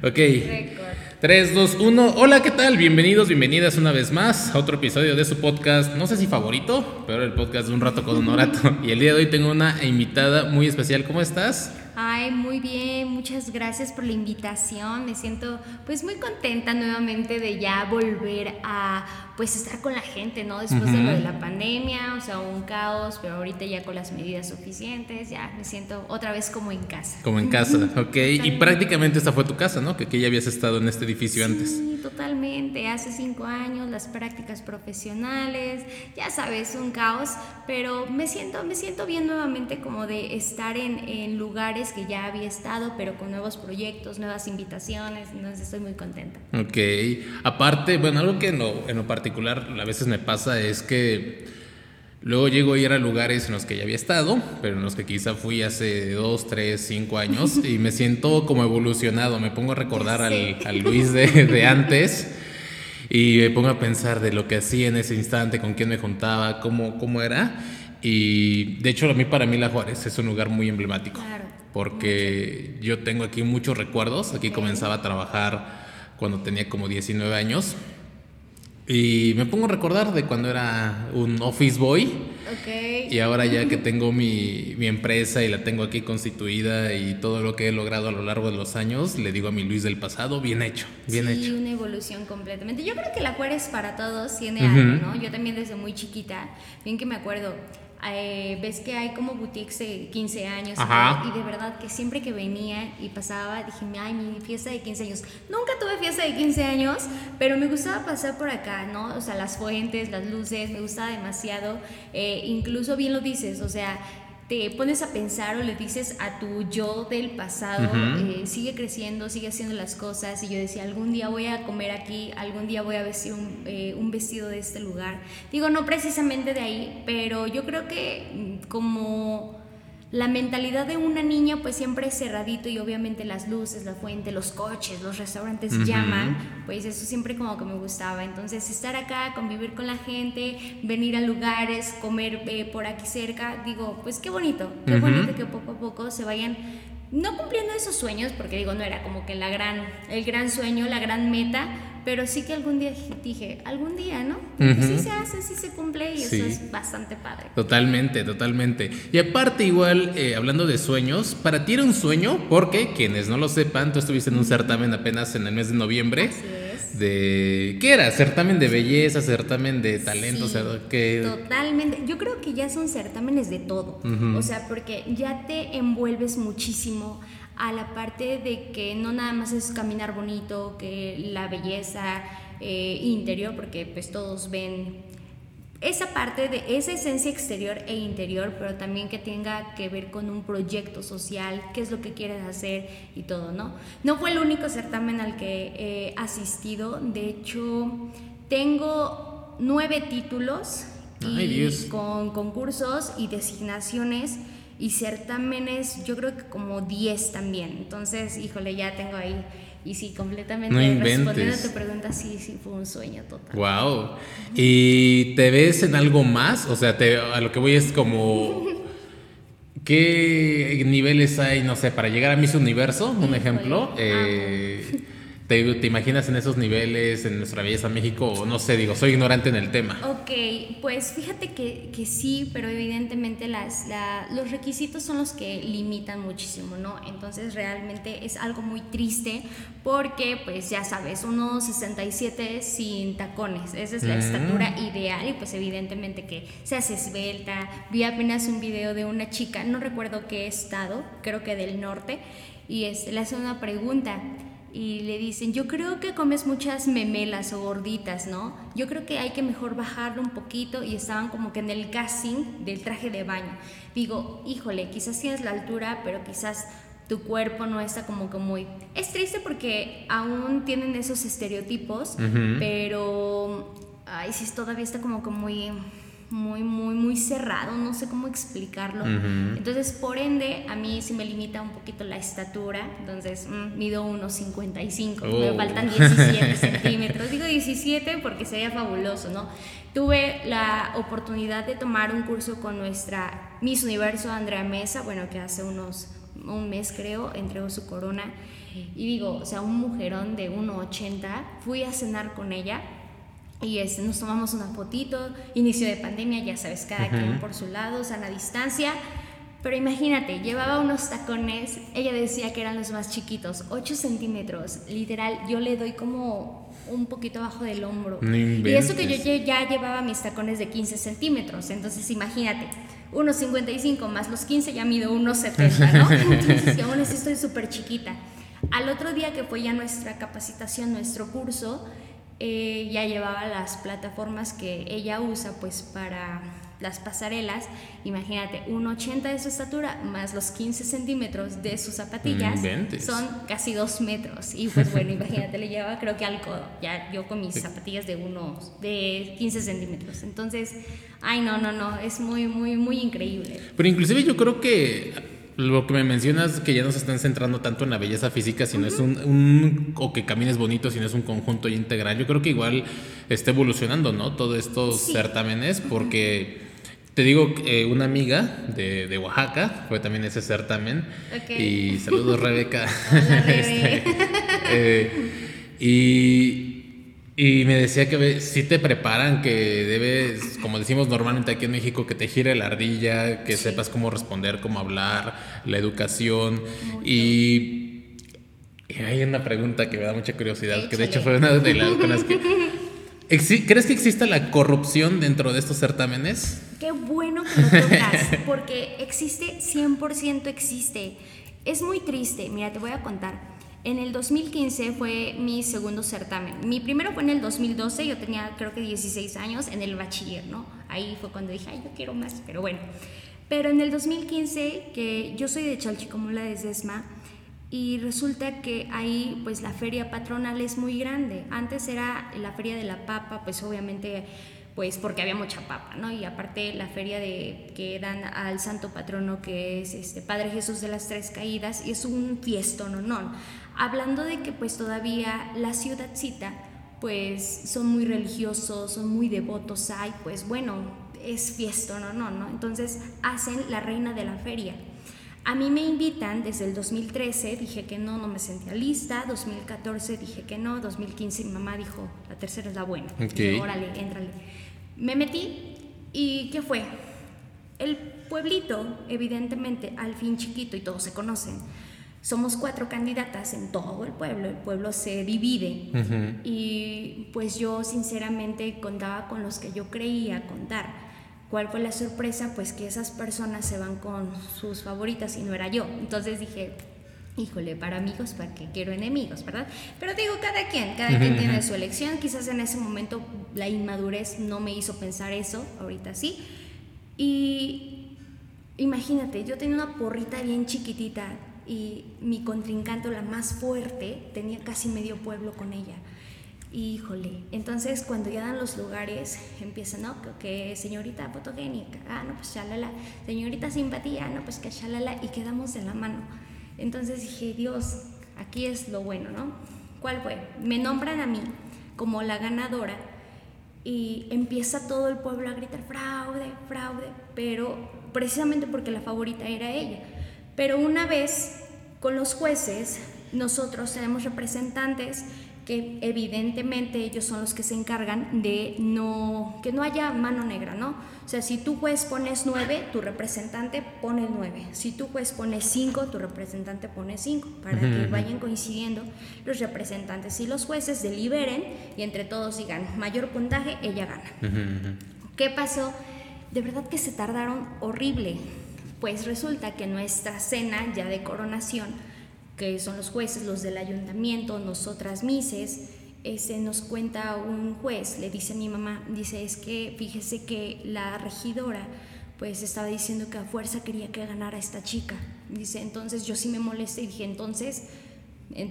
Ok. 3, 2, 1. Hola, ¿qué tal? Bienvenidos, bienvenidas una vez más a otro episodio de su podcast, no sé si favorito, pero el podcast de Un Rato con un Orato. Y el día de hoy tengo una invitada muy especial. ¿Cómo estás? Ay, muy bien, muchas gracias por la invitación. Me siento pues muy contenta nuevamente de ya volver a pues estar con la gente, ¿no? Después de lo de la pandemia, o sea, un caos, pero ahorita ya con las medidas suficientes, ya me siento otra vez como en casa. Como en casa, ok. y prácticamente esta fue tu casa, ¿no? Que aquí ya habías estado en este edificio antes. Sí, totalmente. Hace cinco años, las prácticas profesionales, ya sabes, un caos, pero me siento, me siento bien nuevamente como de estar en, en lugares que ya había estado, pero con nuevos proyectos, nuevas invitaciones, entonces estoy muy contenta. Ok. Aparte, bueno, algo que en lo, en lo particular a veces me pasa es que luego llego a ir a lugares en los que ya había estado, pero en los que quizá fui hace dos, tres, cinco años y me siento como evolucionado. Me pongo a recordar al, al, Luis de, de antes y me pongo a pensar de lo que hacía en ese instante, con quién me juntaba, cómo, cómo era. Y de hecho, a mí, para mí, La Juárez es un lugar muy emblemático. Porque yo tengo aquí muchos recuerdos. Aquí comenzaba a trabajar cuando tenía como 19 años. Y me pongo a recordar de cuando era un office boy. Okay. Y ahora ya que tengo mi, mi, empresa y la tengo aquí constituida y todo lo que he logrado a lo largo de los años, le digo a mi Luis del pasado, bien hecho, bien sí, hecho. una evolución completamente. Yo creo que la cuerda es para todos, tiene algo, ¿no? Yo también desde muy chiquita, bien que me acuerdo, eh, ves que hay como boutiques de 15 años y, de verdad que siempre que venía y pasaba dije, ay, mi fiesta de 15 años. Nunca tuve fiesta de 15 años, pero me gustaba pasar por acá, ¿no? O sea, las fuentes, las luces, me gustaba demasiado. Eh, incluso bien lo dices, o sea, te pones a pensar o le dices a tu yo del pasado, eh, sigue creciendo, sigue haciendo las cosas. Y yo decía, algún día voy a comer aquí, algún día voy a vestir un, eh, un vestido de este lugar. Digo, no precisamente de ahí, pero yo creo que mm, como la mentalidad de una niña pues siempre es cerradito y obviamente las luces, la fuente, los coches, los restaurantes llaman, pues eso siempre como que me gustaba. Entonces estar acá, convivir con la gente, venir a lugares, comer eh, por aquí cerca, digo, pues qué bonito, qué bonito que poco a poco se vayan no cumpliendo esos sueños, porque digo, no era como que la gran, el gran sueño, la gran meta, pero sí que algún día dije, algún día, ¿no? Sí se hace, sí se cumple y eso es bastante padre. Totalmente, totalmente. Y aparte igual, eh, hablando de sueños, para ti era un sueño, porque quienes no lo sepan, tú estuviste en un certamen apenas en el mes de noviembre. Así es. De, ¿Qué era? ¿Certamen de belleza? ¿Certamen de talento? Sí, Totalmente. Yo creo que ya son certámenes de todo. O sea, porque ya te envuelves muchísimo a la parte de que no nada más es caminar bonito, que la belleza eh, interior, porque pues todos ven esa parte de esa esencia exterior e interior, pero también que tenga que ver con un proyecto social, qué es lo que quieres hacer y todo, ¿no? No fue el único certamen al que he asistido, de hecho tengo nueve títulos y con concursos y designaciones y certámenes, yo creo que como 10 también. Entonces, híjole, ya tengo ahí. Y sí, completamente no respondiendo a tu pregunta, sí, sí, fue un sueño total. Wow. ¿Y te ves en algo más? O sea, te, a lo que voy es como. ¿Qué niveles hay, no sé, para llegar a Miss Universo, un ejemplo? Eh, ¿Te, imaginas en esos niveles en nuestra belleza México? O no sé, digo, soy ignorante en el tema. Ok, pues fíjate que, que sí, pero evidentemente las, los requisitos son los que limitan muchísimo, ¿no? Entonces realmente es algo muy triste porque, pues ya sabes, unos 67 sin tacones, esa es la mm. estatura ideal y pues evidentemente que se hace esbelta. Vi apenas un video de una chica, no recuerdo qué estado, creo que del norte, y es, le hace una pregunta y le dicen, yo creo que comes muchas memelas o gorditas, ¿no? Yo creo que hay que mejor bajarlo un poquito y estaban como que en el casting del traje de baño. Digo, híjole, quizás tienes la altura, pero quizás tu cuerpo no está como que muy... Es triste porque aún tienen esos estereotipos, pero... Ay, sí, todavía está como que muy muy, muy, muy cerrado, no sé cómo explicarlo. Entonces, por ende, a mí sí me limita un poquito la estatura, entonces mm, mido unos 55, me faltan 17 centímetros, digo 17 porque sería fabuloso, ¿no? Tuve la oportunidad de tomar un curso con nuestra Miss Universo Andrea Mesa, bueno, que hace unos, un mes creo, entregó su corona. Y digo, o sea, un mujerón de 1,80, fui a cenar con ella y este, nos tomamos una fotito, inicio de pandemia, ya sabes, cada quien por su lado, sana distancia. Pero imagínate, llevaba unos tacones, ella decía que eran los más chiquitos, 8 centímetros, literal, yo le doy como un poquito abajo del hombro. y eso que yo ya llevaba mis tacones de 15 centímetros, entonces imagínate, 1,55 más los 15 ya mido 1,70, ¿no? Entonces, aún así estoy súper chiquita. Al otro día que fue ya nuestra capacitación, nuestro curso, eh, ya llevaba las plataformas que ella usa pues para las pasarelas, imagínate, 1,80 de su estatura más los 15 centímetros de sus zapatillas son casi 2 metros. Y pues bueno, imagínate, le llevaba creo que al codo, ya yo con mis zapatillas de unos, de 15 centímetros. Entonces, ay, no, no, no, es muy, muy, muy increíble. Pero inclusive yo creo que lo que me mencionas que ya no se están centrando tanto en la belleza física, sino es un, o que camines bonito, sino es un conjunto integral. Yo creo que igual está evolucionando, ¿no? Todos estos certámenes, porque te digo, eh, una amiga de, de, Oaxaca fue también ese certamen. Y saludos, Rebeca. Este, eh, y, y, me decía que sí te preparan, que debes, como decimos normalmente aquí en México, que te gire la ardilla, que sepas cómo responder, cómo hablar, la educación. Y, y, hay una pregunta que me da mucha curiosidad, que de hecho fue una de las con las que ¿Crees que exista la corrupción dentro de estos certámenes? Qué bueno que lo tocas, porque existe, 100% existe. Es muy triste, mira, te voy a contar. En el 2015 fue mi segundo certamen. Mi primero fue en el 2012, yo tenía creo que 16 años en el bachiller, ¿no? Ahí fue cuando dije, ay, yo quiero más, pero bueno. Pero en el 2015, que yo soy de Chalchicomula de Desma, y resulta que ahí pues la feria patronal es muy grande. Antes era la feria de la papa, pues obviamente pues porque había mucha papa, ¿no? Y aparte la feria de que dan al santo patrono que es este Padre Jesús de las Tres Caídas y es un fiestón, ¿no? Hablando de que pues todavía la ciudadcita pues son muy religiosos, son muy devotos, hay pues bueno, es fiestón, ¿no? ¿no? Entonces hacen la reina de la feria a mí me invitan desde el 2013, dije que no, no me sentía lista, 2014 dije que no, 2015 mi mamá dijo, la tercera es la buena, órale, éntrale. Me metí y ¿qué fue? El pueblito, evidentemente, al fin chiquito y todos se conocen, somos cuatro candidatas en todo el pueblo, el pueblo se divide y pues yo sinceramente contaba con los que yo creía contar ¿Cuál fue la sorpresa? Pues que esas personas se van con sus favoritas y no era yo. Entonces dije, híjole, para amigos, ¿para qué quiero enemigos, verdad? Pero digo, cada quien, cada quien tiene su elección. Quizás en ese momento la inmadurez no me hizo pensar eso, ahorita sí. Y imagínate, yo tenía una porrita bien chiquitita y mi contrincante, la más fuerte, tenía casi medio pueblo con ella. Híjole, entonces cuando ya dan los lugares, empiezan, ¿no? Que, señorita fotogénica, ah, no, pues shalala, señorita simpatía, no, pues que shalala, y quedamos en la mano. Entonces dije, Dios, aquí es lo bueno, ¿no? ¿Cuál fue? Me nombran a mí como la ganadora y empieza todo el pueblo a gritar fraude, fraude, pero precisamente porque la favorita era ella. Pero una vez con los jueces, nosotros tenemos representantes que evidentemente ellos son los que se encargan de no, que no haya mano negra, ¿no? O sea, si tú juez pones 9, tu representante pone 9. Si tú juez pones 5, tu representante pone 5, para que vayan coincidiendo los representantes y los jueces deliberen y entre todos digan, mayor puntaje, ella gana. ¿Qué pasó? De verdad que se tardaron horrible. Pues resulta que nuestra cena ya de coronación que son los jueces, los del ayuntamiento, nosotras mises, ese nos cuenta un juez, le dice a mi mamá, dice, es que fíjese que la regidora pues estaba diciendo que a fuerza quería que ganara esta chica. Dice, entonces yo sí me molesté y dije, entonces,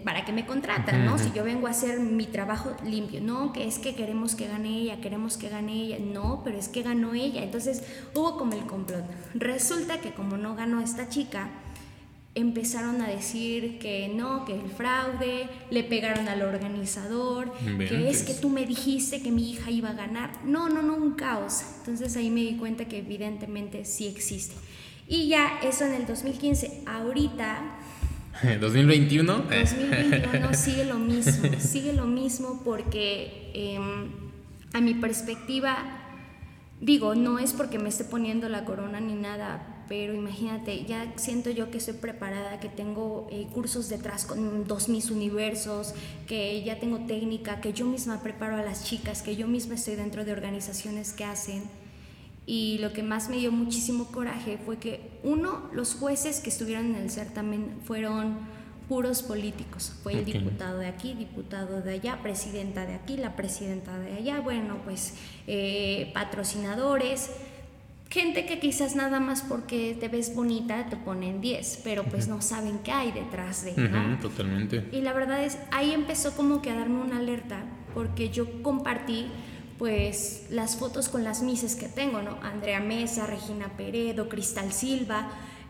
¿para qué me contratan? ¿no? Si yo vengo a hacer mi trabajo limpio, no, que es que queremos que gane ella, queremos que gane ella, no, pero es que ganó ella. Entonces hubo como el complot. Resulta que como no ganó esta chica, empezaron a decir que no, que el fraude, le pegaron al organizador, que es que tú me dijiste que mi hija iba a ganar. No, no, no, un caos. Entonces ahí me di cuenta que evidentemente sí existe. Y ya eso en el 2015. Ahorita, 2021. 2021 sigue lo mismo, sigue lo mismo porque em, a mi perspectiva, digo, no es porque me esté poniendo la corona ni nada, pero imagínate, ya siento yo que estoy preparada, que tengo eh, cursos detrás con dos mis universos, que ya tengo técnica, que yo misma preparo a las chicas, que yo misma estoy dentro de organizaciones que hacen. Y lo que más me dio muchísimo coraje fue que, uno, los jueces que estuvieron en el certamen fueron puros políticos. Fue el diputado de aquí, diputado de allá, presidenta de aquí, la presidenta de allá, bueno, pues eh, patrocinadores gente que quizás nada más porque te ves bonita te ponen 10, pero pues no saben qué hay detrás de, ¿no? totalmente. Y la verdad es, ahí empezó como que a darme una alerta, porque yo compartí pues las fotos con las mises que tengo, ¿no? Andrea Mesa, Regina Peredo, Cristal Silva.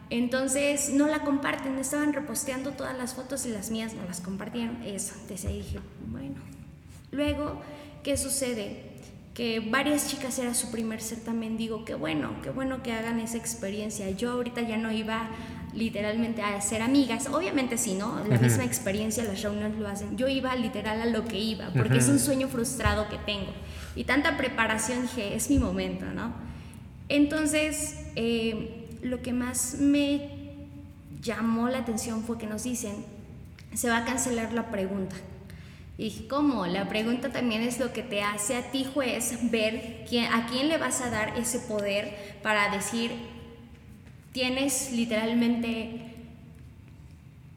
Entonces no la comparten, estaban reposteando todas las fotos y las mías no las compartieron. Eso, entonces ahí dije, bueno. Luego, ¿qué sucede? Que varias chicas era su primer certamen, digo, qué bueno, qué bueno que hagan esa experiencia. Yo ahorita ya no iba literalmente a ser amigas, obviamente sí, ¿no? La misma experiencia, las reuniones lo hacen. Yo iba literal a lo que iba, porque es un sueño frustrado que tengo. Y tanta preparación dije, es mi momento, ¿no? Entonces, eh, lo que más me llamó la atención fue que nos dicen, se va a cancelar la pregunta. Y cómo, la pregunta también es lo que te hace a ti juez ver quién, a quién le vas a dar ese poder para decir, tienes literalmente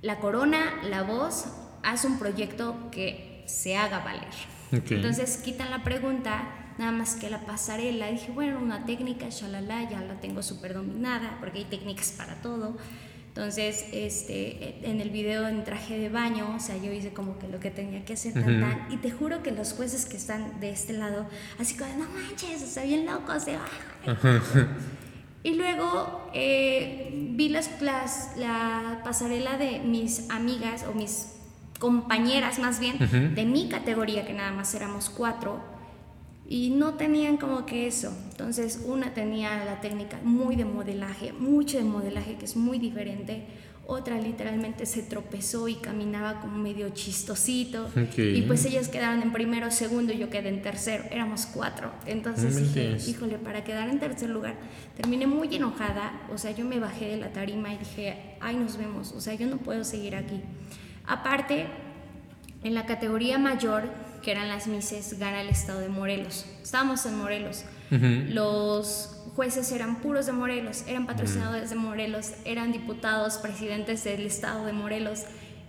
la corona, la voz, haz un proyecto que se haga valer. Entonces quitan la pregunta, nada más que la pasarela. dije, bueno, una técnica, shalala, ya la tengo súper dominada, porque hay técnicas para todo. Entonces, este, en el video en traje de baño, o sea, yo hice como que lo que tenía que hacer, tan, y te juro que los jueces que están de este lado, así como, no manches, o sea, bien locos, de... Y luego eh, vi las, las, la pasarela de mis amigas, o mis compañeras más bien, de mi categoría, que nada más éramos cuatro, y no tenían como que eso. Entonces una tenía la técnica muy de modelaje, mucho de modelaje que es muy diferente. Otra literalmente se tropezó y caminaba como medio chistosito. Y pues ellas quedaron en primero, segundo y yo quedé en tercero. Éramos cuatro. Entonces dije, híjole, para quedar en tercer lugar, terminé muy enojada. O sea, yo me bajé de la tarima y dije, ay, nos vemos. O sea, yo no puedo seguir aquí. Aparte, en la categoría mayor que eran las Mises, gana el estado de Morelos. Estábamos en Morelos. Los jueces eran puros de Morelos, eran patrocinadores de Morelos, eran diputados, presidentes del estado de Morelos.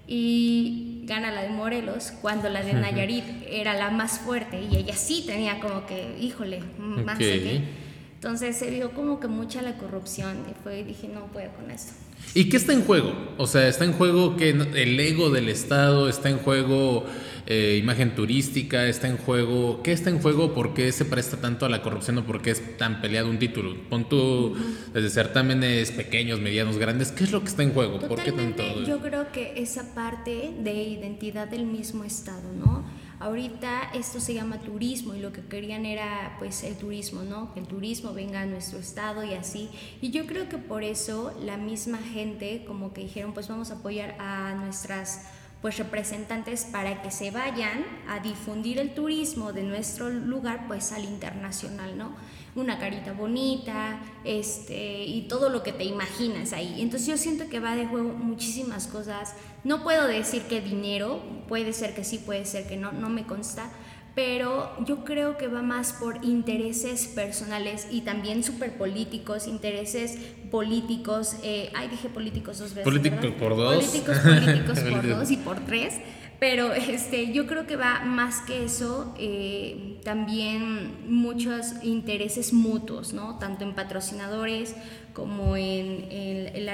Y gana la de Morelos cuando la de Nayarit era la más fuerte y ella sí tenía como que, híjole, más Entonces se vio como que mucha la corrupción y fue, dije, no puedo con esto. ¿Y qué está en juego? O sea, está en juego que el ego del Estado, está en juego eh, imagen turística, está en juego. ¿Qué está en juego? ¿Por qué se presta tanto a la corrupción o por qué es tan peleado un título? Pon tú desde certámenes pequeños, medianos, grandes. ¿Qué es lo que está en juego? ¿Por qué tanto? Yo creo que esa parte de identidad del mismo Estado, ¿no? Ahorita esto se llama turismo y lo que querían era pues el turismo, ¿no? Que el turismo venga a nuestro estado y así. Y yo creo que por eso la misma gente como que dijeron pues vamos a apoyar a nuestras pues representantes para que se vayan a difundir el turismo de nuestro lugar pues al internacional, ¿no? Una carita bonita, este, y todo lo que te imaginas ahí. Entonces yo siento que va de juego muchísimas cosas. No puedo decir que dinero, puede ser que sí, puede ser que no, no me consta, pero yo creo que va más por intereses personales y también súper políticos, intereses políticos, eh, ay, dije políticos dos veces. Políticos por dos. Políticos, políticos por dos y por tres. Pero este, yo creo que va más que eso, eh, también muchos intereses mutuos, ¿no? Tanto en patrocinadores como en,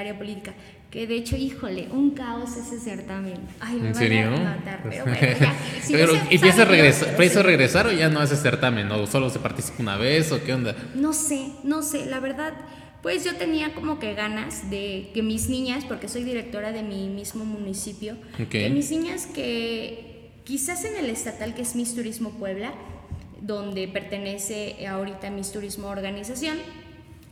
área política. Que de hecho, híjole, un caos ese certamen. Ay, me ¿En serio? A matar, pero bueno, ya. pero, ¿Y piensa regresar, piensa regresar o ya no hace certamen? ¿O solo se participa una vez o qué onda? No sé, no sé. La verdad, pues yo tenía como que ganas de que mis niñas, porque soy directora de mi mismo municipio, que mis niñas que quizás en el estatal que es Miss Turismo Puebla, donde pertenece ahorita Miss Turismo Organización,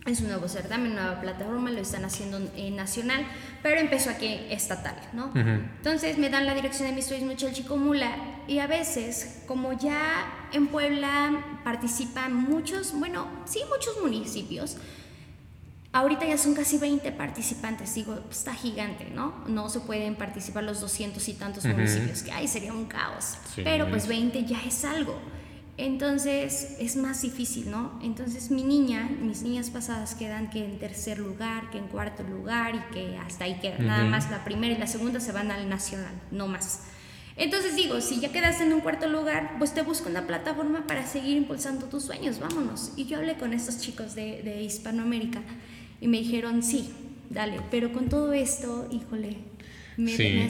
es un nuevo certamen, nueva plataforma, lo están haciendo en nacional, pero empezó aquí estatal, ¿no? Entonces me dan la dirección de Miss Turismo Chalchicomula y a veces, como ya en Puebla participan muchos, bueno, sí, muchos municipios, ahorita ya son casi 20 participantes, digo, está gigante, ¿no? No se pueden participar los 200 y tantos municipios que hay, sería un caos, pero pues 20 ya es algo. Entonces es más difícil, ¿no? Entonces mi niña, mis niñas pasadas quedan que en tercer lugar, que en cuarto lugar y que hasta ahí quedan. Nada más la primera y la segunda se van al nacional, no más. Entonces digo, si ya quedaste en un cuarto lugar, pues te busco una plataforma para seguir impulsando tus sueños, vámonos. Y yo hablé con estos chicos de, de Hispanoamérica y me dijeron, sí, dale, pero con todo esto, híjole, me, sí,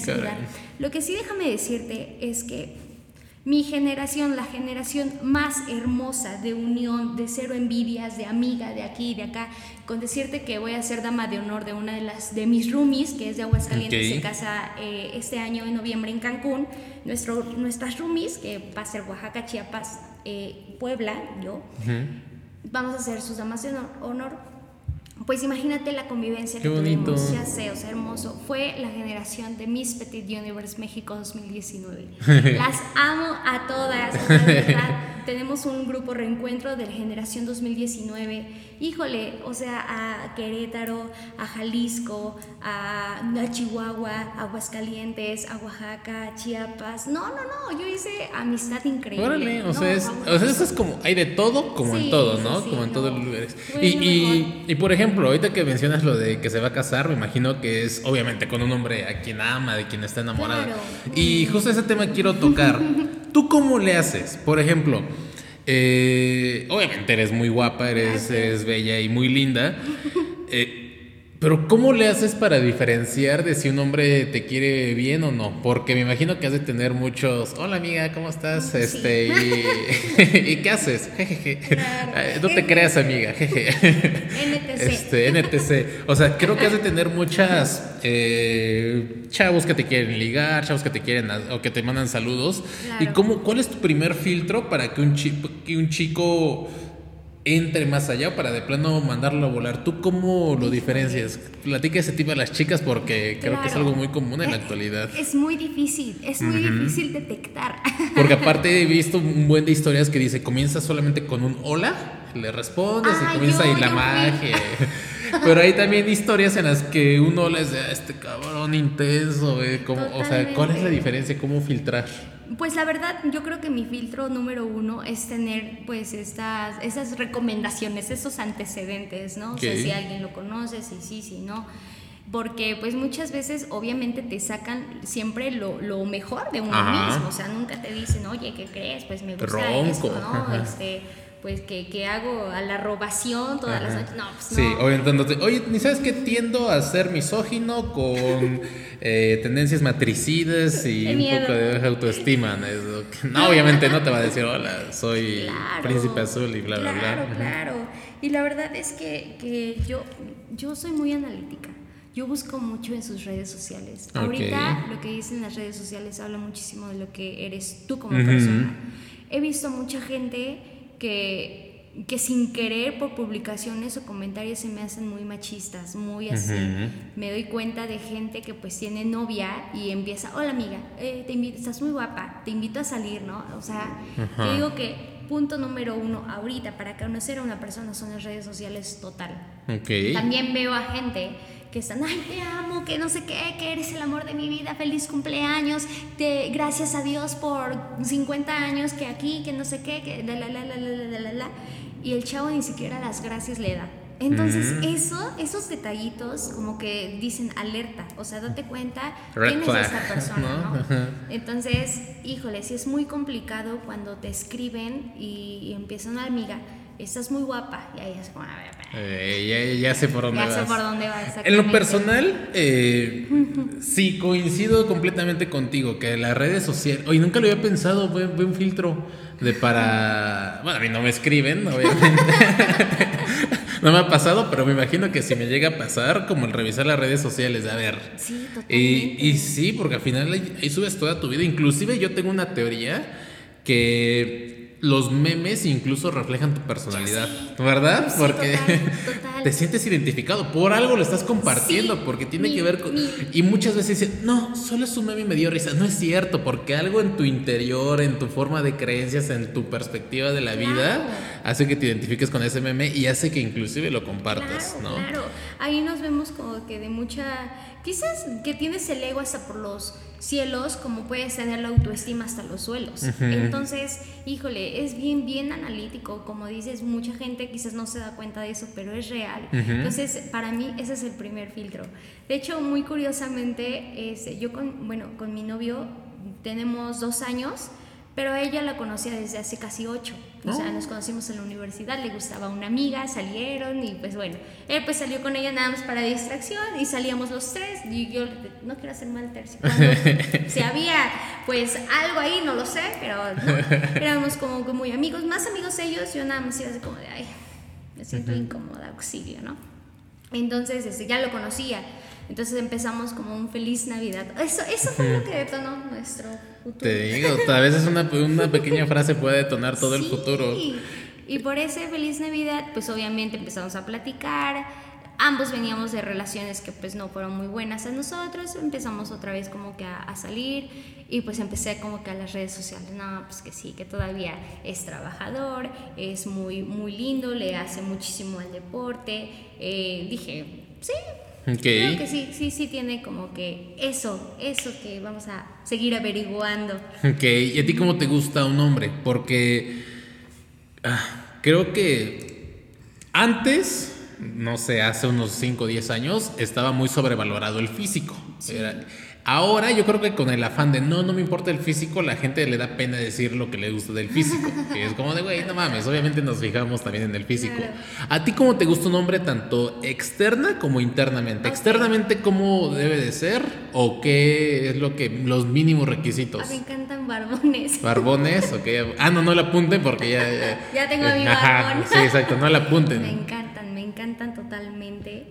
Lo que sí déjame decirte es que mi generación, la generación más hermosa de unión, de cero envidias, de amiga, de aquí y de acá, con decirte que voy a ser dama de honor de una de las de mis roomies, que es de Aguascalientes, se casa eh, este año en noviembre en Cancún. Nuestro, nuestras roomies, que va a ser Oaxaca, Chiapas, eh, Puebla, yo, vamos a ser sus damas de honor pues imagínate la convivencia que tuvimos, ya sé, o sea, hermoso. Fue la generación de Miss Petit Universe México 2019. Las amo a todas, o sea, de verdad tenemos un grupo reencuentro de la generación 2019. Híjole, o sea, a Querétaro, a Jalisco, a, Chihuahua, a Aguascalientes, a Oaxaca, a Chiapas. No, no, no, yo hice amistad increíble. Órale, o, sea, es, o sea, eso es como, hay de todo, como en todo, ¿no? como en todos los lugares. Y, y, y, por ejemplo, ahorita que mencionas lo de que se va a casar, me imagino que es obviamente con un hombre a quien ama, de quien está enamorado. Y justo ese tema quiero tocar. ¿Tú cómo le haces? Por ejemplo, eh, obviamente eres muy guapa, eres, bella y muy linda. Eh, pero ¿cómo le haces para diferenciar de si un hombre te quiere bien o no? Porque me imagino que has de tener muchos, hola amiga, ¿cómo estás? Este, y, qué haces? No te creas amiga. NTC. Este, NTC. O sea, creo que has de tener muchas eh, chavos que te quieren ligar, chavos que te quieren o que te mandan saludos. ¿Y cómo, cuál es tu primer filtro para que un, que un chico entre más allá para de plano mandarlo a volar. ¿Tú cómo lo diferencias? Platica ese tipo a las chicas porque creo que es algo muy común en la actualidad. Es muy difícil, es muy difícil detectar. Porque aparte he visto un buen de historias que dice, comienza solamente con un hola, le respondes y comienza ahí la magia. Pero hay también historias en las que uno les da este cabrón intenso, como, o sea, ¿cuál es la diferencia? ¿Cómo filtrar? Pues la verdad, yo creo que mi filtro número uno es tener pues estas, esas recomendaciones, esos antecedentes, ¿no? O sea, si alguien lo conoce, si sí, si no. Porque pues muchas veces obviamente te sacan siempre lo, lo mejor de uno mismo. O sea, nunca te dicen, oye, ¿qué crees? Pues me gusta esto, ¿no? Este pues que, que, hago a la robación todas las noches. No, pues sí, orientándote. Oye, ¿ni sabes qué tiendo a ser misógino con eh, tendencias matricidas y un poco de autoestima? No, obviamente no te va a decir, hola, soy príncipe azul y bla, bla, bla. Claro, claro. Y la verdad es que, que, yo, yo soy muy analítica. Yo busco mucho en sus redes sociales. Ahorita lo que dicen las redes sociales habla muchísimo de lo que eres tú como persona. He visto mucha gente que, que sin querer por publicaciones o comentarios se me hacen muy machistas, muy así. Me doy cuenta de gente que pues tiene novia y empieza, hola amiga, eh, te invito, estás muy guapa, te invito a salir, ¿no? O sea, te digo que punto número uno ahorita para conocer a una persona son las redes sociales total. También veo a gente que están, ay, te amo, que no sé qué, que eres el amor de mi vida, feliz cumpleaños, te, gracias a Dios por 50 años, que aquí, que no sé qué, que la, la, la, la, la, la, la, y el chavo ni siquiera las gracias le da. Entonces, eso, esos detallitos como que dicen alerta, o sea, date cuenta quién es esta persona, ¿no? Entonces, híjole, sí es muy complicado cuando te escriben y, y empieza una amiga, estás muy guapa, y ahí es como, a ver, eh, ya, sé por dónde ya Sé por dónde vas en lo personal, eh, sí, coincido completamente contigo, que las redes sociales, hoy nunca lo había pensado, fue, un filtro de para, bueno, a mí no me escriben, obviamente. no me ha pasado, pero me imagino que si me llega a pasar, como el revisar las redes sociales, a ver. Sí, Y, y sí, porque al final ahí subes toda tu vida. Inclusive yo tengo una teoría que los memes incluso reflejan tu personalidad, ¿verdad? porque te sientes identificado, por algo lo estás compartiendo, porque tiene que ver con... Y muchas veces dicen, no, solo es un meme y me dio risa. No es cierto, porque algo en tu interior, en tu forma de creencias, en tu perspectiva de la vida, hace que te identifiques con ese meme y hace que inclusive lo compartas, ¿no? Claro, ahí nos vemos como que de mucha quizás que tienes el ego hasta por los cielos, como puedes tener la autoestima hasta los suelos. Entonces, híjole, es bien, bien analítico, como dices, mucha gente quizás no se da cuenta de eso, pero es real. Entonces, para mí ese es el primer filtro. De hecho, muy curiosamente, este, yo con, bueno, con mi novio tenemos dos años pero ella la conocía desde hace casi ocho. O sea, nos conocimos en la universidad, le gustaba una amiga, salieron y pues bueno, él pues salió con ella nada más para distracción y salíamos los tres y yo no quiero hacer mal tercio. si había pues algo ahí, no lo sé, pero éramos como que muy amigos, más amigos ellos, yo nada más iba así como de, ay, me siento incómoda, auxilio, ¿no? Entonces este, ya lo conocía. Entonces empezamos como un feliz Navidad. Eso, eso fue lo que detonó nuestro futuro. Te digo, a veces una, una pequeña frase puede detonar todo el futuro. Y por ese feliz Navidad, pues obviamente empezamos a platicar. Ambos veníamos de relaciones que pues no fueron muy buenas a nosotros. Empezamos otra vez como que a, a salir y pues empecé como que a las redes sociales. No, pues que sí, que todavía es trabajador, es muy, muy lindo, le hace muchísimo al deporte. Eh, dije, sí, Creo que sí, sí, sí tiene como que eso, eso que vamos a seguir averiguando. Ok, ¿y a ti cómo te gusta un hombre? Porque ah, creo que antes, no sé, hace unos 5 o 10 años, estaba muy sobrevalorado el físico. Ahora yo creo que con el afán de no, no me importa el físico, la gente le da pena decir lo que le gusta del físico. Que es como de, güey, no mames, obviamente nos fijamos también en el físico. ¿A ti cómo te gusta un hombre tanto externa como internamente? ¿Externamente cómo debe de ser? ¿O qué es lo que, los mínimos requisitos? A mí me encantan barbones. ¿Barbones? Ok. Ah, no, no la apunten porque ya... Ya, tengo mi barbón. sí, exacto, no la apunten. Me encantan, me encantan totalmente.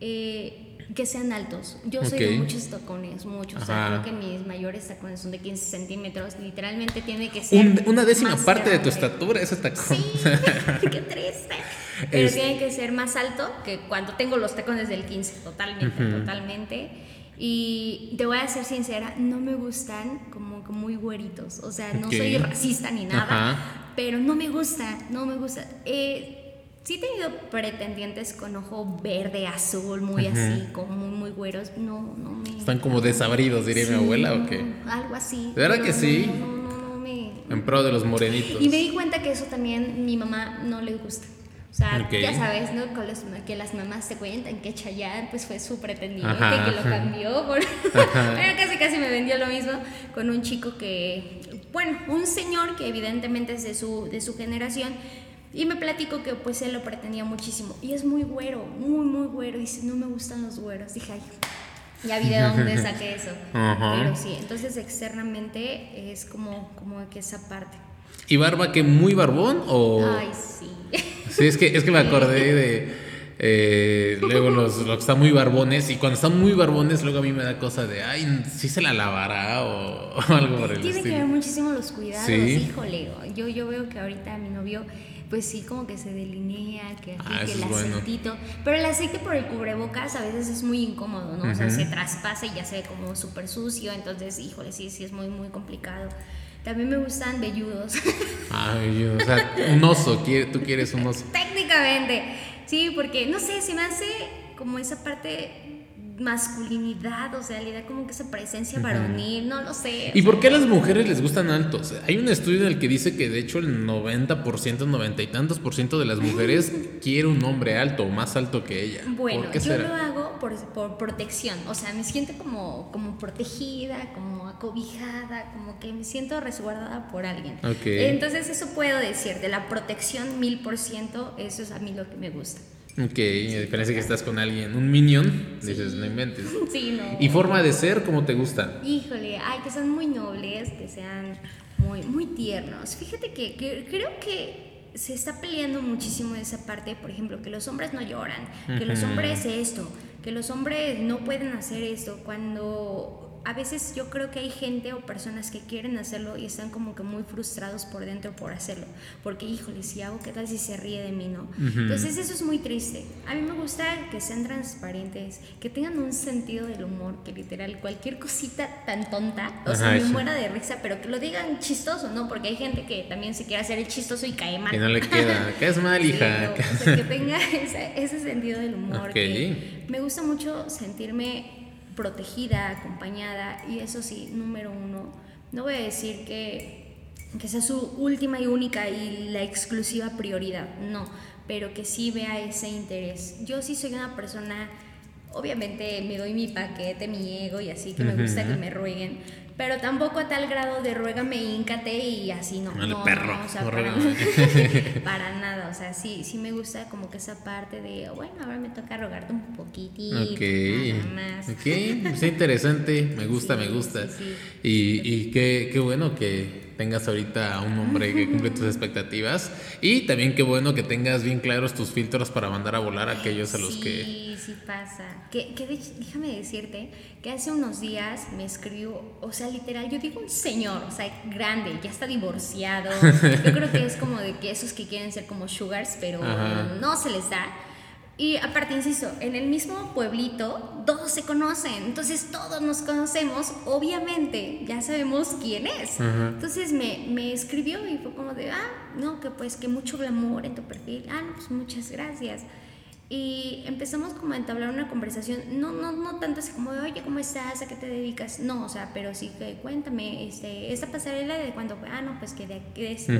Eh que sean altos. Yo soy de muchos tacones, muchos. O sea, creo que mis mayores tacones son de 15 centímetros. Literalmente tiene que ser. una décima parte de tu estatura, ese tacón. Sí, qué triste. Pero tiene que ser más alto que cuando tengo los tacones del 15, totalmente, totalmente. Y te voy a ser sincera, no me gustan como, como muy güeritos. O sea, no soy racista ni nada, pero no me gusta, no me gusta. Eh, Sí he tenido pretendientes con ojo verde, azul, muy así, como muy, muy güeros. No, no me. Están como desabridos, diría mi abuela, ¿o qué? Algo así. ¿De verdad que sí? No, no, no, me. En pro de los morenitos. Y me di cuenta que eso también mi mamá no le gusta. O sea, ya sabes, ¿no? Con que las mamás se cuentan que Chayanne pues fue su pretendiente, que lo cambió. Por... Pero casi casi me vendió lo mismo con un chico que, bueno, un señor que evidentemente es de su, de su generación, y me platico que pues él lo pretendía muchísimo. Y es muy güero, muy, muy güero. Y dice, no me gustan los güeros. Dije, ay, ya vi de dónde saqué eso. Pero sí, entonces externamente es como, como que esa parte. ¿Y barba que muy barbón o...? Ay, sí. Sí, es que, es que me acordé de... Eh, luego los, los que están muy barbones y cuando están muy barbones luego a mí me da cosa de ay si se la lavará o, algo por el tiene que ver muchísimo los cuidados ¿Sí? híjole yo yo veo que ahorita mi novio pues sí, como que se delinea, que, ah, que el aceitito. Pero el aceite por el cubrebocas a veces es muy incómodo, ¿no? O sea, se traspasa y ya se ve como súper sucio, entonces, híjole, sí, sí es muy, muy complicado. También me gustan velludos. Ah, velludos. O sea, un oso, tú quieres un oso. Técnicamente, sí, porque, no sé, se me hace como esa parte masculinidad, o sea, le da como que esa presencia varonil, no lo sé. ¿Y por qué a las mujeres les gustan altos? Hay un estudio en el que dice que de hecho el 90%, 90 y tantos por ciento de las mujeres quiere un hombre alto o más alto que ella. Bueno, yo lo hago por, por, protección, o sea, me siento como, como protegida, como acobijada, como que me siento resguardada por alguien. Entonces eso puedo decir, de la protección mil por ciento, eso es a mí lo que me gusta. Ok, a diferencia que estás con alguien, un minion, dices, no inventes. Sí, no. ¿Y forma de ser cómo te gusta? Híjole, ay, que sean muy nobles, que sean muy, muy tiernos. Fíjate que, creo que se está peleando muchísimo esa parte, por ejemplo, que los hombres no lloran, que los hombres esto, que los hombres no pueden hacer esto, cuando a veces yo creo que hay gente o personas que quieren hacerlo y están como que muy frustrados por dentro por hacerlo. Porque, híjole, si hago, ¿qué tal si se ríe de mí, no? Entonces eso es muy triste. A mí me gusta que sean transparentes, que tengan un sentido del humor, que literal cualquier cosita tan tonta, o sea, me muera de risa, pero que lo digan chistoso, ¿no? Porque hay gente que también se quiere hacer el chistoso y cae mal. Que no le queda, que es mal, hija. o sea, que tenga ese, sentido del humor. Que me gusta mucho sentirme protegida, acompañada, y eso sí, número uno, no voy a decir que, que sea su última y única y la exclusiva prioridad, no, pero que sí vea ese interés. Yo sí soy una persona, obviamente me doy mi paquete, mi ego y así, que me gusta que me rueguen, pero tampoco a tal grado de ruégame, íncate y así, no. no, perro, o sea, para, nada, o sea, sí, sí me gusta como que esa parte de, bueno, ahora me toca rogarte un poquitito, okay. nada más. Ok, pues interesante, me gusta, me gusta. y, y qué, qué bueno que tengas ahorita a un hombre que cumple tus expectativas y también qué bueno que tengas bien claros tus filtros para mandar a volar a aquellos a los que... Sí, pasa. Que, que déjame decirte que hace unos días me escribió, o sea, literal, yo digo un señor, o sea, grande, ya está divorciado. Yo creo que es como de que esos que quieren ser como sugars, pero no se les da y aparte, insisto, en el mismo pueblito todos se conocen, entonces todos nos conocemos, obviamente ya sabemos quién es. Entonces me, me, escribió y fue como de, ah, no, que pues que mucho glamour en tu perfil, ah, no, pues muchas gracias. Y empezamos como a entablar una conversación, no, no, no tanto así como de, oye, ¿cómo estás? ¿A qué te dedicas? No, o sea, pero sí que cuéntame, este, esta pasarela de cuando fue, ah, no, pues que de aquí, de este,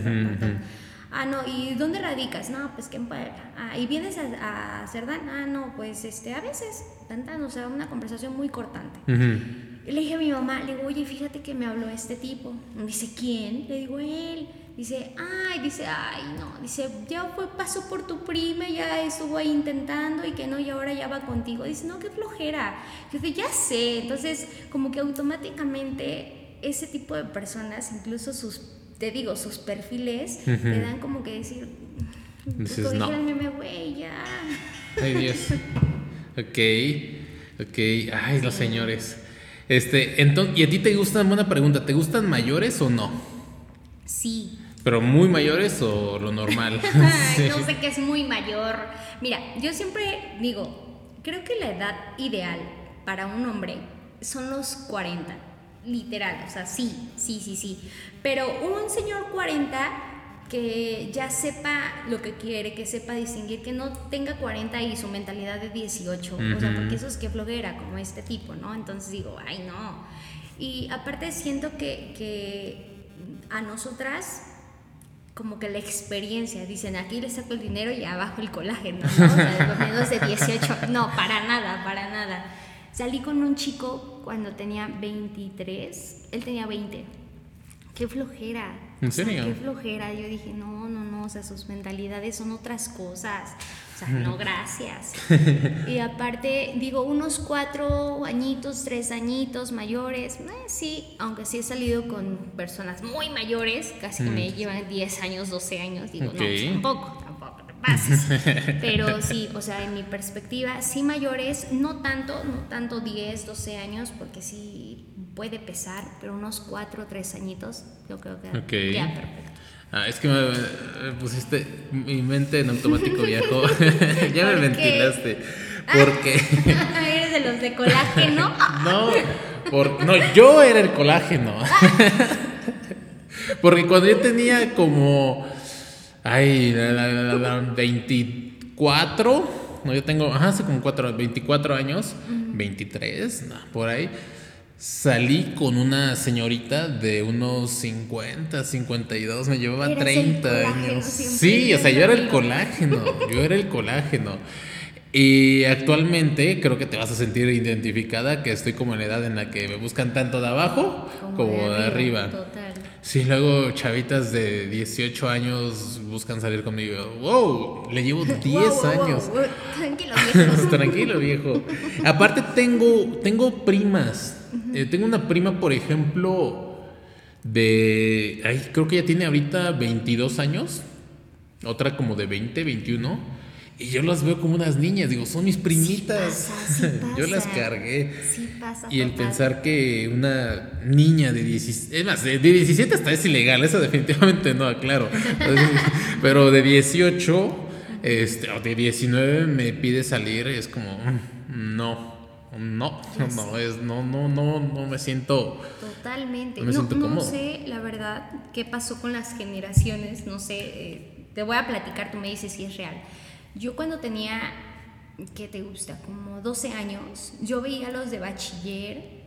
Ah, no, ¿y dónde radicas? No, pues que en Puebla. Ah, ¿y vienes a, a Cerdán? Ah, no, pues este, a veces, tantan, o sea, una conversación muy cortante. Le dije a mi mamá, le digo, oye, fíjate que me habló este tipo. Dice, ¿quién? Le digo, él. Dice, ay, dice, ay, no. Dice, ya fue, pasó por tu prima, ya estuvo ahí intentando y que no, y ahora ya va contigo. Dice, no, qué flojera. Dice, ya sé. Entonces, como que automáticamente ese tipo de personas, incluso sus te digo, sus perfiles te dan como que decir, Dices, no. güey, ya. Ay, Dios. ok, ok. Ay, los señores. Este, entonces, ¿y a ti te gustan, buena pregunta, ¿te gustan mayores o no? Sí. ¿Pero muy mayores o lo normal? No sé qué es muy mayor. Mira, yo siempre digo, creo que la edad ideal para un hombre son los 40 literal, o sea, sí, sí, sí, sí. Pero un señor 40 que ya sepa lo que quiere, que sepa distinguir, que no tenga 40 y su mentalidad de 18, o sea, porque eso es que floguera, como este tipo, ¿no? Entonces digo, ay, no. Y aparte siento que, que a nosotras como que la experiencia, dicen aquí le saco el dinero y abajo el colágeno, ¿no? O sea, menos de 18, no, para nada, para nada. Salí con un chico cuando tenía 23, él tenía 20. Qué flojera. ¿En serio? qué flojera. Yo dije, no, no, no, o sea, sus mentalidades son otras cosas. O sea, no, gracias. y aparte, digo, unos cuatro añitos, tres añitos mayores, eh, sí, aunque sí he salido con personas muy mayores, casi que me llevan 10 años, 12 años, digo, no, pues tampoco, Pero sí, o sea, en mi perspectiva, sí mayores, no tanto, no tanto 10, 12 años, porque sí puede pesar, pero unos 4 o 3 añitos, yo creo que queda perfecto. Ah, es que me, pusiste mi mente en automático viajó. ya me ventilaste. Porque. ¿Eres de los de colágeno? no, por, no, yo era el colágeno. porque cuando yo tenía como Ay, la, la, 24. No, yo tengo, ajá, hace como 4, 24 años, 23, por ahí. Salí con una señorita de unos 50, 52, me llevaba 30 años. Sí, o sea, yo era el colágeno, yo era el colágeno. Y actualmente creo que te vas a sentir identificada que estoy como en la edad en la que me buscan tanto de abajo como, de, arriba. Sí, luego chavitas de 18 años buscan salir conmigo. ¡Wow! Le llevo 10 años. Tranquilo, viejo. Tranquilo, viejo. Aparte, tengo, tengo primas. Eh, tengo una prima, por ejemplo, de. Ay, creo que ella tiene ahorita 22 años. Otra como de 20, 21. Y yo las veo como unas niñas, digo, son mis primitas. yo las cargué. Sí pasa. Y el pensar que una niña de 17, es más, de 17 hasta es ilegal, eso definitivamente no, claro. Pero de 18 este, o de 19 me pide salir, es como, mm, no, no, no, es, no, no, no, no me siento. Totalmente. No, no, sé, la verdad, qué pasó con las generaciones, no sé, eh, te voy a platicar, tú me dices si es real. Yo cuando tenía, ¿qué te gusta? Como 12 años, yo veía a los de bachiller,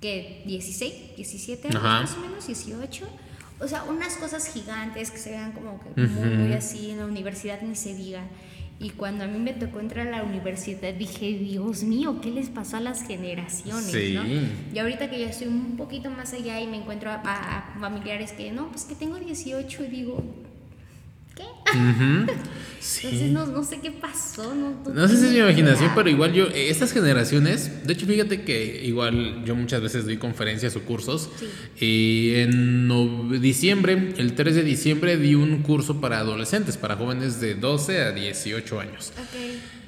que 16, 17 años más o menos, 18. O sea, unas cosas gigantes que se vean como que muy, así en la universidad ni se diga. Y cuando a mí me tocó entrar a la universidad dije, Dios mío, ¿qué les pasó a las generaciones? ¿no? Y ahorita que ya estoy un poquito más allá y me encuentro a, a familiares que, no, pues que tengo 18 digo, Entonces no, sé qué pasó. No, sé si es mi imaginación, pero igual yo, estas generaciones, de hecho fíjate que igual yo muchas veces doy conferencias o cursos y en diciembre, el 3 de diciembre di un curso para adolescentes, para jóvenes de 12 a 18 años. Okay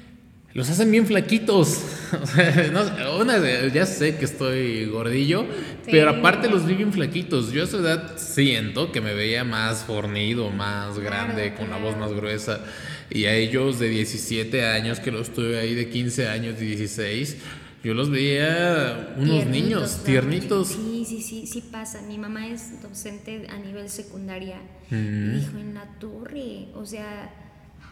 los hacen bien flaquitos. una, ya sé que estoy gordillo, pero aparte los vi bien flaquitos. Yo a su edad siento que me veía más fornido, más grande, con la voz más gruesa. Y a ellos de 17 años, que los tuve ahí de 15 años, de 16, yo los veía unos niños tiernitos. Sí, sí, sí, sí pasa. Mi mamá es docente a nivel secundaria. Dijo, en la torre, o sea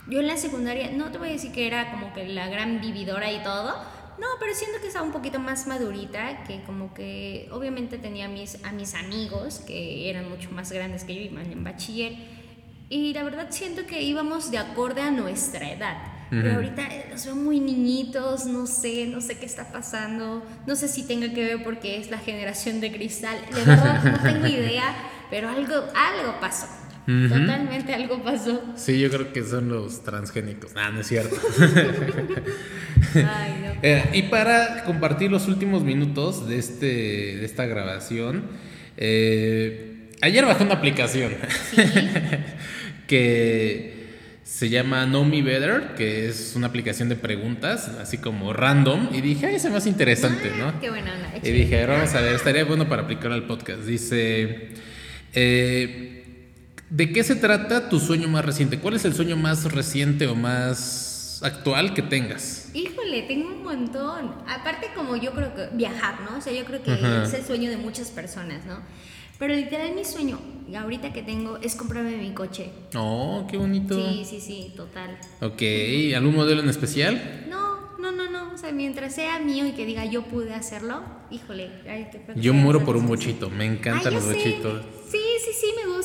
yo en la secundaria, no te voy a decir que era como que la gran vividora y todo, no, pero siento que estaba un poquito más madurita, que como que obviamente tenía a mis, a mis amigos que eran mucho más grandes que yo, iban en bachiller, y la verdad siento que íbamos de acorde a nuestra edad. Pero ahorita los veo muy niñitos, no sé, no sé qué está pasando, no sé si tenga que ver porque es la generación de cristal, de verdad no tengo idea, pero algo, algo pasó. Totalmente algo pasó. Sí, yo creo que son los transgénicos. Ah, no es cierto. Eh, y para compartir los últimos minutos de, este, de esta grabación, eh, ayer bajé una aplicación que se llama Know Me Better, que es una aplicación de preguntas, así como random, y dije, ay, ese más interesante, ¿no? Qué buena Y dije, vamos a ver, estaría bueno para aplicar al podcast. Dice, eh, ¿De qué se trata tu sueño más reciente? ¿Cuál es el sueño más reciente o más actual que tengas? Híjole, tengo un montón. Aparte como yo creo que viajar, ¿no? O sea, yo creo que es el sueño de muchas personas, ¿no? Pero literal mi sueño, ahorita que tengo, es comprarme mi coche. Oh, qué bonito. Sí, sí, sí, total. Ok, ¿algún modelo en especial? No, no, no, no. O sea, mientras sea mío y que diga yo pude hacerlo, híjole. yo muero por un bochito, me encantan los bochitos. Sí,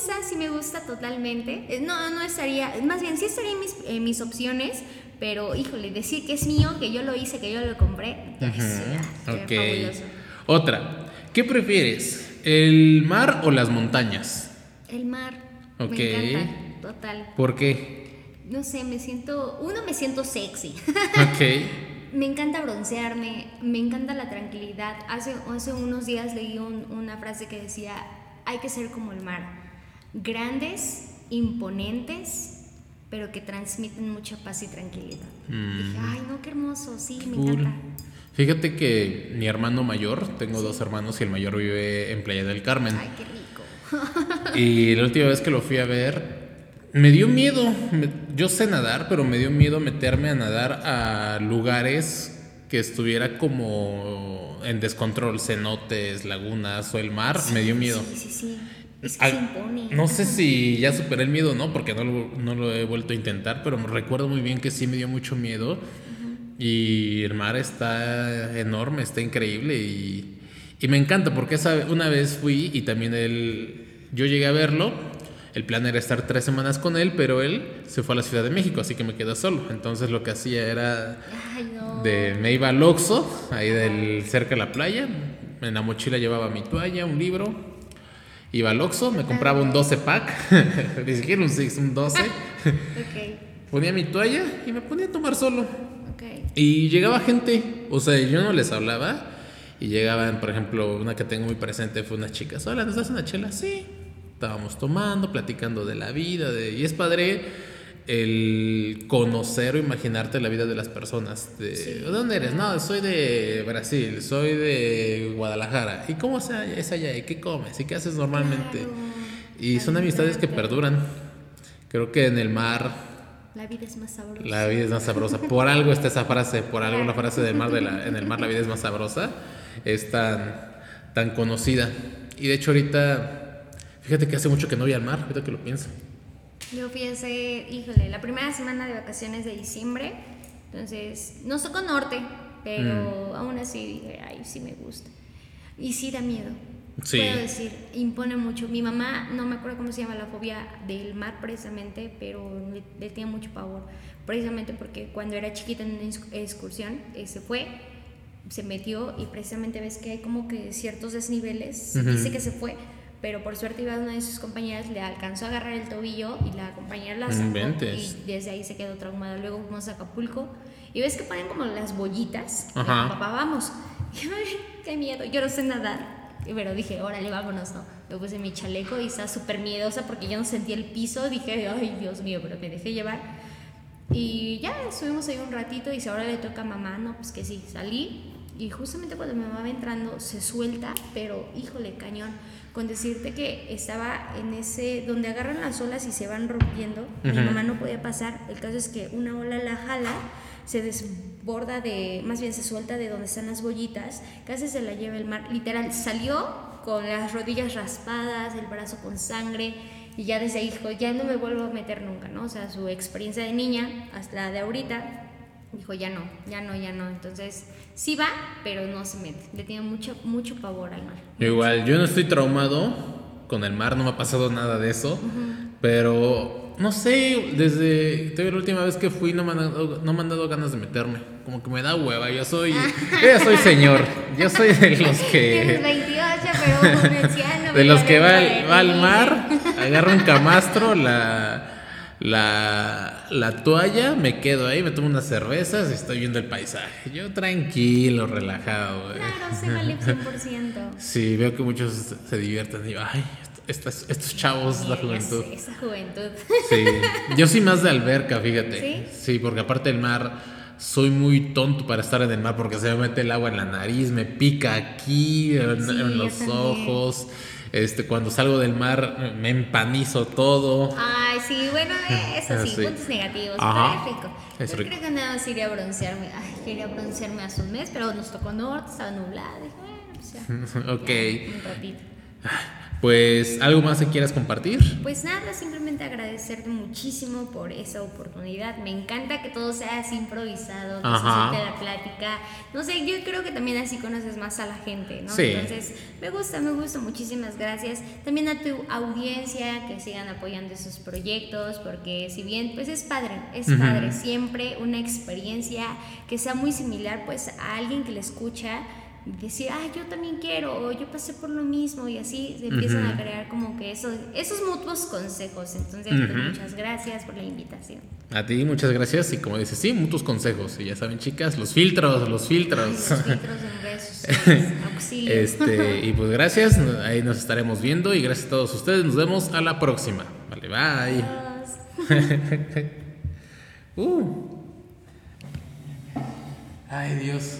gusta, sí me gusta totalmente. Eh, no, no estaría, más bien sí estaría en mis, mis opciones, pero híjole, decir que es mío, que yo lo hice, que yo lo compré, ok. Otra, ¿qué prefieres? ¿El mar o las montañas? El mar. Ok. Me encanta, total. ¿Por qué? No sé, me siento, uno me siento sexy. Ok. me encanta broncearme, me encanta la tranquilidad. Hace, hace unos días leí una frase que decía, hay que ser como el mar, grandes, imponentes, pero que transmiten mucha paz y tranquilidad. Mm. Dije, ay, no, qué hermoso, sí, me encanta. Fíjate que mi hermano mayor, tengo dos hermanos y el mayor vive en Playa del Carmen. Ay, qué rico. y la última vez que lo fui a ver, me dio miedo. yo sé nadar, pero me dio miedo meterme a nadar a lugares que estuviera como en descontrol, cenotes, lagunas o el mar, me dio miedo. Sí, sí, sí. Es que se impone. No sé si ya superé el miedo no, porque no lo, no lo he vuelto a intentar, pero recuerdo muy bien que sí me dio mucho miedo. Y el mar está enorme, está increíble y, y me encanta porque esa, una vez fui y también él, yo llegué a verlo el plan era estar tres semanas con él, pero él se fue a la Ciudad de México, así que me quedé solo. Entonces lo que hacía era de me iba al Oxxo, ahí del cerca de la playa. En la mochila llevaba mi toalla, un libro. Iba al Oxxo, me compraba un 12 pack, ni siquiera un 6, un 12. Ponía mi toalla y me ponía a tomar solo. Y llegaba gente, o sea, yo no les hablaba. Y llegaban, por ejemplo, una que tengo muy presente fue una chica, hola, ¿nos das una chela? Sí, estábamos tomando, platicando de la vida, de, y es padre el conocer o imaginarte la vida de las personas. De, dónde eres? No, soy de Brasil, soy de Guadalajara. ¿Y cómo es allá? ¿Y qué comes? ¿Y qué haces normalmente? Y son amistades que perduran. Creo que en el mar... La vida es más sabrosa. La vida es más sabrosa. Por algo está esa frase, por algo la frase del mar de la, en el mar la vida es más sabrosa. Es tan, tan conocida. Y de hecho ahorita, fíjate que hace mucho que no voy al mar, ahorita que lo pienso. Yo fui hace, híjole, la primera semana de vacaciones de diciembre. Entonces, no soy con norte, pero mm. aún así dije, ay, sí me gusta. Y sí da miedo. Sí. Puedo decir, impone mucho. Mi mamá, no me acuerdo cómo se llama la fobia del mar precisamente, pero le, le tenía mucho pavor. Precisamente porque cuando era chiquita en una excursión, eh, se fue, se metió y precisamente ves que hay como que ciertos desniveles. Dice que se fue pero por suerte iba una de sus compañeras, le alcanzó a agarrar el tobillo y la compañera la sacó y desde ahí se quedó traumada. Luego fuimos a Acapulco y ves que ponen como las bollitas. Ajá. Papá, vamos. Y, Ay, qué miedo, yo no sé nadar. Pero dije, órale, vámonos, ¿no? Me puse mi chaleco y estaba súper miedosa porque yo no sentía el piso. Dije, ay, Dios mío, pero me dejé llevar. Y ya estuvimos ahí un ratito y si ahora le toca a mamá, no, pues que sí, salí. Y justamente cuando mi mamá va entrando, se suelta, pero híjole, cañón con decirte que estaba en ese, donde agarran las olas y se van rompiendo, mi mamá no podía pasar, el caso es que una ola la jala, se desborda de, más bien se suelta de donde están las bollitas, casi se la lleva el mar, literal, salió con las rodillas raspadas, el brazo con sangre, y ya desde ahí dijo, ya no me vuelvo a meter nunca, ¿no? O sea, su experiencia de niña hasta la de ahorita, dijo, ya no, ya no, ya no. Entonces, sí va, pero no se mete. Le tiene mucho, mucho pavor al mar. Igual, yo no estoy traumado con el mar, no me ha pasado nada de eso, pero no sé, desde la última vez que fui no me, han dado, no me han dado ganas de meterme. Como que me da hueva, yo soy, yo soy señor, yo soy de los que... Tienes 28, pero De los que va, va al mar, agarra un camastro, la la, la, toalla, me quedo ahí, me tomo unas cervezas y estoy viendo el paisaje. Yo tranquilo, relajado. Claro, sí, vale 100%. Sí, veo que muchos se divierten. Digo, ay, estos, estos chavos, la juventud. Esa juventud. Sí, yo soy más de alberca, fíjate. ¿Sí? Sí, porque aparte del mar soy muy tonto para estar en el mar porque se me mete el agua en la nariz, me pica aquí, en, los ojos. Este, cuando salgo del mar me empanizo todo. Ay, sí, bueno, eso sí, puntos negativos. Ajá. rico. Es Yo creo que nada más iría a broncearme. Ay, quería broncearme hace un mes, pero nos tocó norte, estaba nublado. Dije, bueno, pues ya. ok. un ratito. Pues, ¿algo más que quieras compartir? Pues nada, simplemente agradecerte muchísimo por esa oportunidad. Me encanta que todo sea así improvisado, que se la plática. No sé, yo creo que también así conoces más a la gente, ¿no? Entonces, me gusta, me gusta. Muchísimas gracias. También a tu audiencia que sigan apoyando esos proyectos, porque si bien, pues es padre, es padre. Siempre una experiencia que sea muy similar, pues a alguien que le escucha decir, ah, yo también quiero, o yo pasé por lo mismo, y así se empiezan a crear como que esos, esos mutuos consejos. Entonces, pues, muchas gracias por la invitación. A ti, muchas gracias, y como dices, sí, mutuos consejos, y ya saben, chicas, los filtros, los filtros. los filtros en auxilio. Este, y pues gracias, ahí nos estaremos viendo, y gracias a todos ustedes, nos vemos a la próxima. Vale, bye. uh. Ay, Dios.